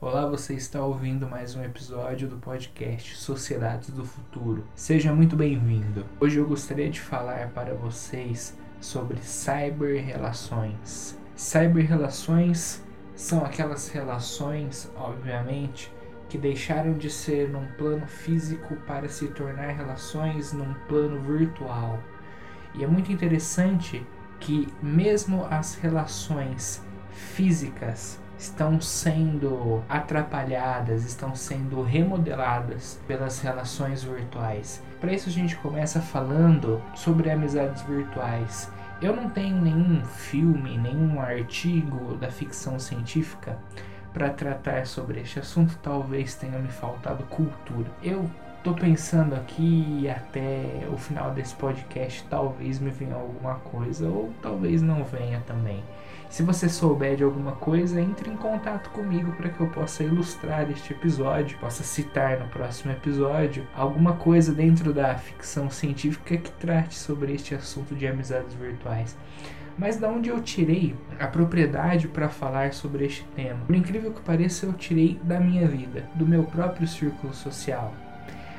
Olá, você está ouvindo mais um episódio do podcast Sociedades do Futuro. Seja muito bem-vindo. Hoje eu gostaria de falar para vocês sobre cyber-relações. Cyber-relações são aquelas relações, obviamente, que deixaram de ser num plano físico para se tornar relações num plano virtual. E é muito interessante que, mesmo as relações físicas estão sendo atrapalhadas, estão sendo remodeladas pelas relações virtuais. Para isso a gente começa falando sobre amizades virtuais. Eu não tenho nenhum filme, nenhum artigo da ficção científica para tratar sobre este assunto, talvez tenha me faltado cultura. Eu tô pensando aqui até o final desse podcast, talvez me venha alguma coisa ou talvez não venha também. Se você souber de alguma coisa, entre em contato comigo para que eu possa ilustrar este episódio, possa citar no próximo episódio alguma coisa dentro da ficção científica que trate sobre este assunto de amizades virtuais. Mas da onde eu tirei a propriedade para falar sobre este tema? Por incrível que pareça, eu tirei da minha vida, do meu próprio círculo social.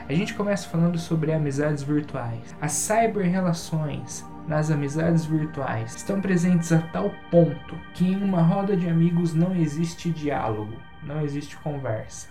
A gente começa falando sobre amizades virtuais. As cyber-relações nas amizades virtuais estão presentes a tal ponto que em uma roda de amigos não existe diálogo, não existe conversa.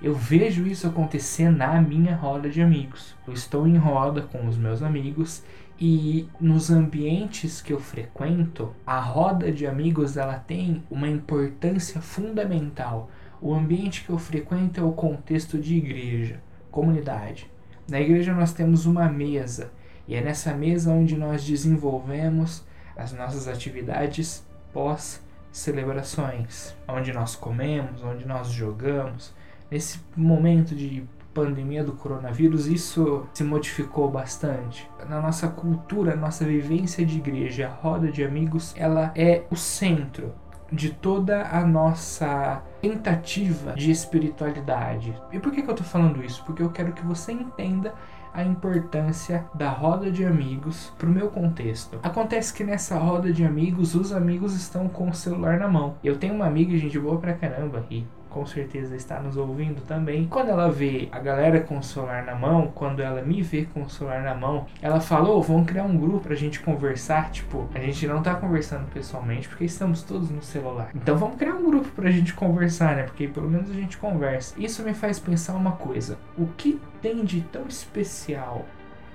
Eu vejo isso acontecer na minha roda de amigos. Eu estou em roda com os meus amigos e nos ambientes que eu frequento, a roda de amigos ela tem uma importância fundamental. O ambiente que eu frequento é o contexto de igreja comunidade. Na igreja nós temos uma mesa e é nessa mesa onde nós desenvolvemos as nossas atividades pós celebrações, onde nós comemos, onde nós jogamos. Nesse momento de pandemia do coronavírus, isso se modificou bastante. Na nossa cultura, nossa vivência de igreja, a roda de amigos, ela é o centro de toda a nossa tentativa de espiritualidade. E por que, que eu estou falando isso? Porque eu quero que você entenda a importância da roda de amigos para o meu contexto. Acontece que nessa roda de amigos, os amigos estão com o celular na mão. Eu tenho uma amiga, gente boa pra caramba, e com certeza está nos ouvindo também. Quando ela vê a galera com o celular na mão, quando ela me vê com o celular na mão, ela falou: oh, vamos criar um grupo pra gente conversar. Tipo, a gente não tá conversando pessoalmente porque estamos todos no celular. Então vamos criar um grupo pra gente conversar, né? Porque pelo menos a gente conversa. Isso me faz pensar uma coisa: o que tem de tão especial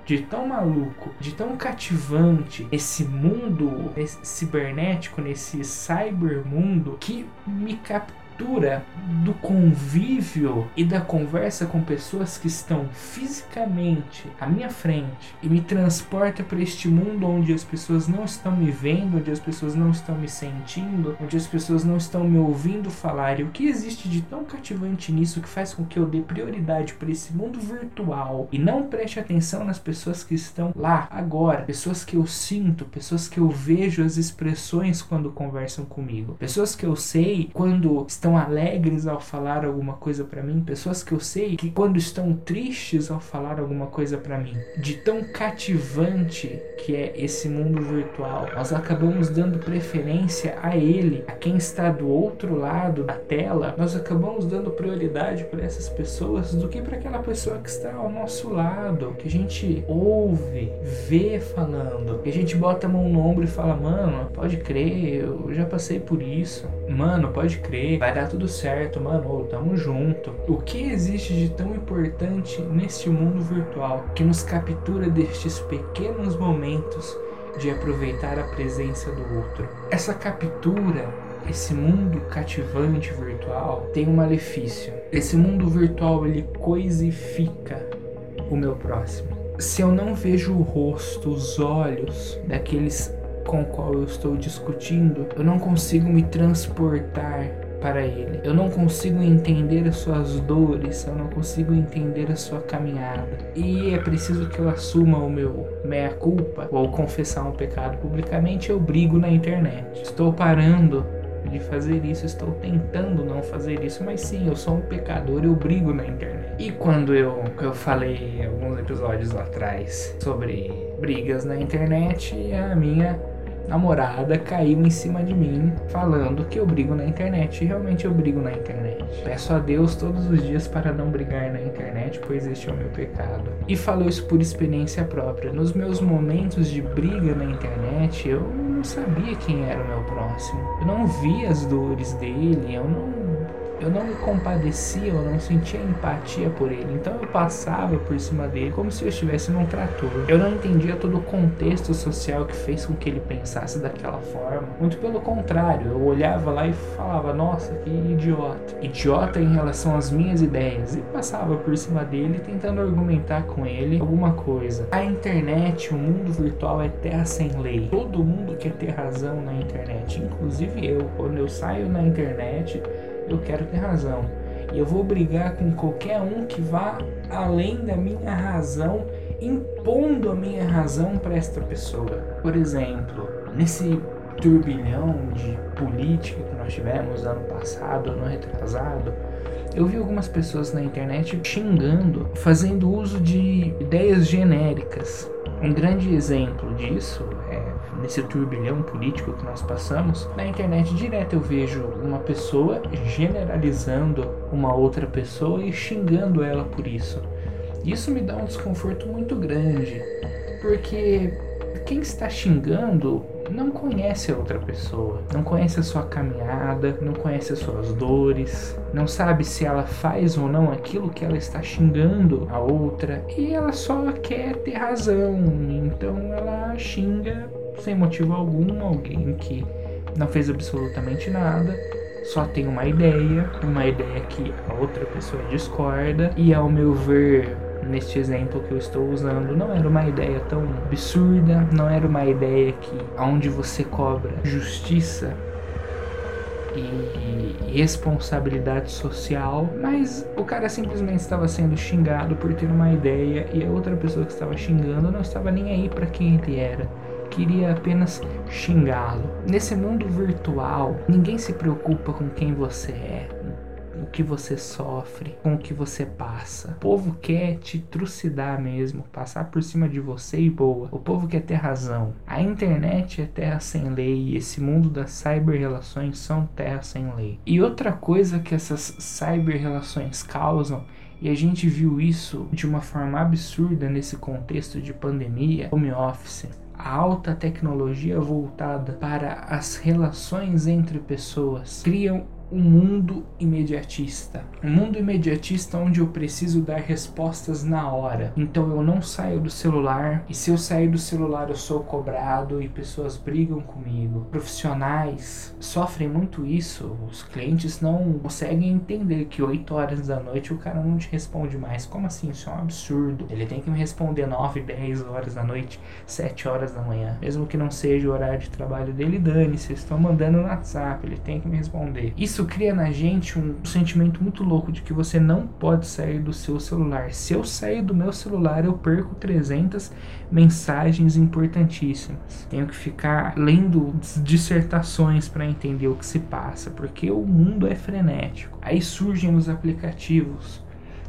de tão maluco, de tão cativante esse mundo esse cibernético, nesse cybermundo que me captou cultura do convívio e da conversa com pessoas que estão fisicamente à minha frente e me transporta para este mundo onde as pessoas não estão me vendo, onde as pessoas não estão me sentindo, onde as pessoas não estão me ouvindo falar. E o que existe de tão cativante nisso que faz com que eu dê prioridade para esse mundo virtual e não preste atenção nas pessoas que estão lá agora, pessoas que eu sinto, pessoas que eu vejo as expressões quando conversam comigo, pessoas que eu sei quando estão alegres ao falar alguma coisa para mim, pessoas que eu sei que quando estão tristes ao falar alguma coisa para mim, de tão cativante que é esse mundo virtual, nós acabamos dando preferência a ele, a quem está do outro lado da tela, nós acabamos dando prioridade para essas pessoas do que para aquela pessoa que está ao nosso lado, que a gente ouve, vê falando, que a gente bota a mão no ombro e fala, mano, pode crer, eu já passei por isso, mano, pode crer, vai dar tudo certo, mano, tamo junto. O que existe de tão importante neste mundo virtual que nos captura destes pequenos momentos de aproveitar a presença do outro? Essa captura esse mundo cativante virtual tem um malefício. Esse mundo virtual ele coisifica o meu próximo. Se eu não vejo o rosto, os olhos daqueles com qual eu estou discutindo, eu não consigo me transportar para Ele. Eu não consigo entender as suas dores, eu não consigo entender a sua caminhada. E é preciso que eu assuma o meu meia-culpa ou confessar um pecado publicamente. Eu brigo na internet. Estou parando de fazer isso, estou tentando não fazer isso, mas sim, eu sou um pecador, eu brigo na internet. E quando eu, eu falei alguns episódios atrás sobre brigas na internet, a minha namorada caiu em cima de mim falando que eu brigo na internet. E realmente eu brigo na internet. Peço a Deus todos os dias para não brigar na internet, pois este é o meu pecado. E falo isso por experiência própria. Nos meus momentos de briga na internet, eu não sabia quem era o meu próximo. Eu não via as dores dele, eu não eu não me compadecia, eu não sentia empatia por ele. Então eu passava por cima dele como se eu estivesse num trator. Eu não entendia todo o contexto social que fez com que ele pensasse daquela forma. Muito pelo contrário, eu olhava lá e falava: Nossa, que idiota. Idiota em relação às minhas ideias. E passava por cima dele tentando argumentar com ele alguma coisa. A internet, o mundo virtual é terra sem lei. Todo mundo quer ter razão na internet, inclusive eu. Quando eu saio na internet eu quero ter razão. E eu vou brigar com qualquer um que vá além da minha razão, impondo a minha razão para esta pessoa. Por exemplo, nesse turbilhão de política que nós tivemos ano passado, ano retrasado, eu vi algumas pessoas na internet xingando, fazendo uso de ideias genéricas. Um grande exemplo disso nesse turbilhão político que nós passamos, na internet direto eu vejo uma pessoa generalizando uma outra pessoa e xingando ela por isso. Isso me dá um desconforto muito grande, porque quem está xingando não conhece a outra pessoa, não conhece a sua caminhada, não conhece as suas dores, não sabe se ela faz ou não aquilo que ela está xingando a outra e ela só quer ter razão, então ela xinga sem motivo algum alguém que não fez absolutamente nada, só tem uma ideia, uma ideia que a outra pessoa discorda e ao meu ver neste exemplo que eu estou usando, não era uma ideia tão absurda, não era uma ideia que aonde você cobra justiça e responsabilidade social, mas o cara simplesmente estava sendo xingado por ter uma ideia e a outra pessoa que estava xingando não estava nem aí para quem ele era queria apenas xingá-lo. Nesse mundo virtual, ninguém se preocupa com quem você é, o que você sofre, com o que você passa. O povo quer te trucidar mesmo, passar por cima de você e boa. O povo quer ter razão. A internet é terra sem lei esse mundo das cyber-relações são terra sem lei. E outra coisa que essas cyber-relações causam e a gente viu isso de uma forma absurda nesse contexto de pandemia, home office a alta tecnologia voltada para as relações entre pessoas criam um mundo imediatista. Um mundo imediatista onde eu preciso dar respostas na hora. Então eu não saio do celular e se eu sair do celular eu sou cobrado e pessoas brigam comigo. Profissionais sofrem muito isso. Os clientes não conseguem entender que 8 horas da noite o cara não te responde mais. Como assim? Isso é um absurdo. Ele tem que me responder 9, 10 horas da noite, 7 horas da manhã. Mesmo que não seja o horário de trabalho dele, dane-se. Estão mandando no WhatsApp, ele tem que me responder. Isso isso cria na gente um sentimento muito louco de que você não pode sair do seu celular. Se eu sair do meu celular, eu perco 300 mensagens importantíssimas. Tenho que ficar lendo dissertações para entender o que se passa, porque o mundo é frenético. Aí surgem os aplicativos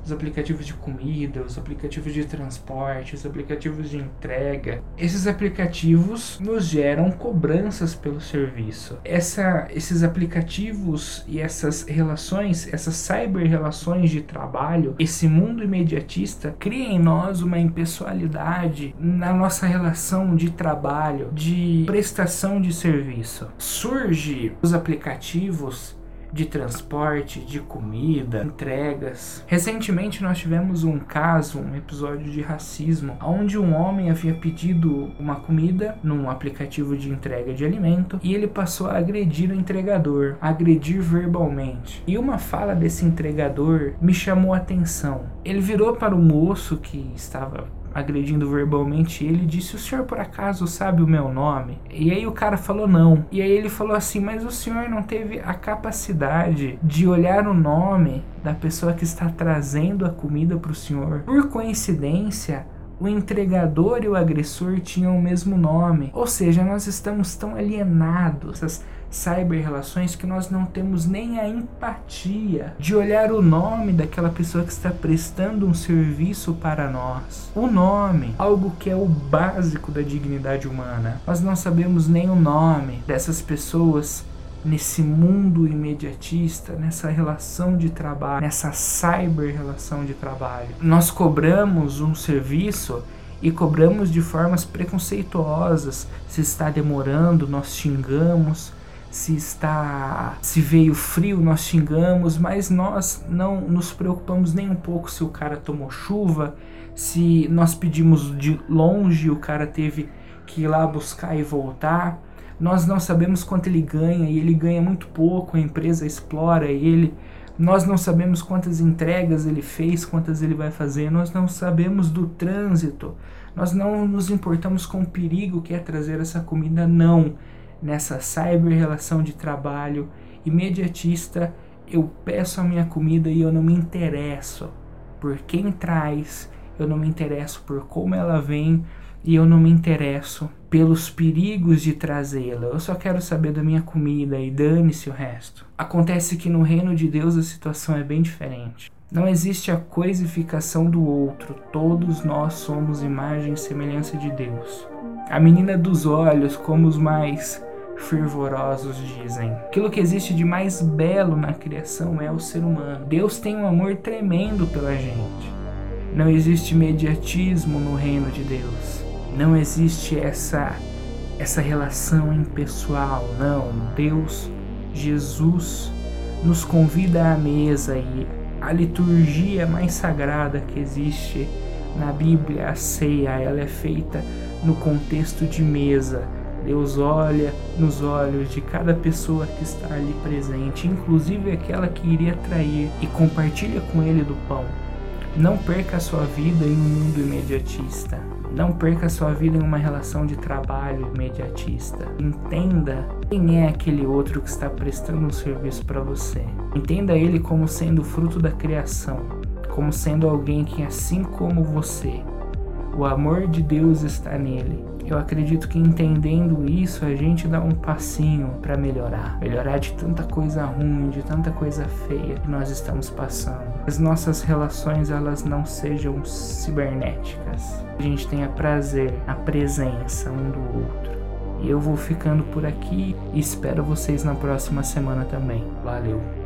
os aplicativos de comida, os aplicativos de transporte, os aplicativos de entrega. Esses aplicativos nos geram cobranças pelo serviço. Essa, esses aplicativos e essas relações, essas cyber relações de trabalho, esse mundo imediatista cria em nós uma impessoalidade na nossa relação de trabalho, de prestação de serviço. Surge os aplicativos de transporte, de comida, entregas. Recentemente nós tivemos um caso, um episódio de racismo, onde um homem havia pedido uma comida num aplicativo de entrega de alimento e ele passou a agredir o entregador, agredir verbalmente. E uma fala desse entregador me chamou a atenção. Ele virou para o moço que estava agredindo verbalmente ele, disse: O senhor por acaso sabe o meu nome? E aí o cara falou não. E aí ele falou assim: Mas o senhor não teve a capacidade de olhar o nome da pessoa que está trazendo a comida para o senhor? Por coincidência, O entregador e o agressor tinham o mesmo nome. Ou seja, nós estamos tão alienados essas cyber-relações que nós não temos nem a empatia de olhar o nome daquela pessoa que está prestando um serviço para nós. O nome, algo que é o básico da dignidade humana. Nós não sabemos nem o nome dessas pessoas nesse mundo imediatista, nessa relação de trabalho, nessa cyber relação de trabalho. Nós cobramos um serviço e cobramos de formas preconceituosas. Se está demorando, nós xingamos. Se está, se veio frio, nós xingamos, mas nós não nos preocupamos nem um pouco se o cara tomou chuva, se nós pedimos de longe, o cara teve que ir lá buscar e voltar. Nós não sabemos quanto ele ganha e ele ganha muito pouco, a empresa explora ele. Nós não sabemos quantas entregas ele fez, quantas ele vai fazer, nós não sabemos do trânsito, nós não nos importamos com o perigo que é trazer essa comida, não. Nessa cyber relação de trabalho imediatista, eu peço a minha comida e eu não me interesso por quem traz, eu não me interesso por como ela vem, e eu não me interesso pelos perigos de trazê-la. Eu só quero saber da minha comida e dane-se o resto. Acontece que no reino de Deus a situação é bem diferente. Não existe a coisificação do outro, todos nós somos imagem e semelhança de Deus. A menina dos olhos, como os mais fervorosos dizem. Aquilo que existe de mais belo na criação é o ser humano. Deus tem um amor tremendo pela gente. Não existe mediatismo no reino de Deus. Não existe essa essa relação impessoal, não. Deus, Jesus nos convida à mesa e a liturgia mais sagrada que existe na Bíblia, a ceia, ela é feita no contexto de mesa. Deus olha nos olhos de cada pessoa que está ali presente, inclusive aquela que iria trair, e compartilha com ele do pão. Não perca a sua vida em um mundo imediatista. Não perca a sua vida em uma relação de trabalho imediatista. Entenda quem é aquele outro que está prestando um serviço para você. Entenda ele como sendo fruto da criação, como sendo alguém que, assim como você, o amor de Deus está nele eu acredito que entendendo isso, a gente dá um passinho para melhorar. Melhorar de tanta coisa ruim, de tanta coisa feia que nós estamos passando. As nossas relações, elas não sejam cibernéticas. A gente tenha prazer na presença um do outro. E eu vou ficando por aqui e espero vocês na próxima semana também. Valeu!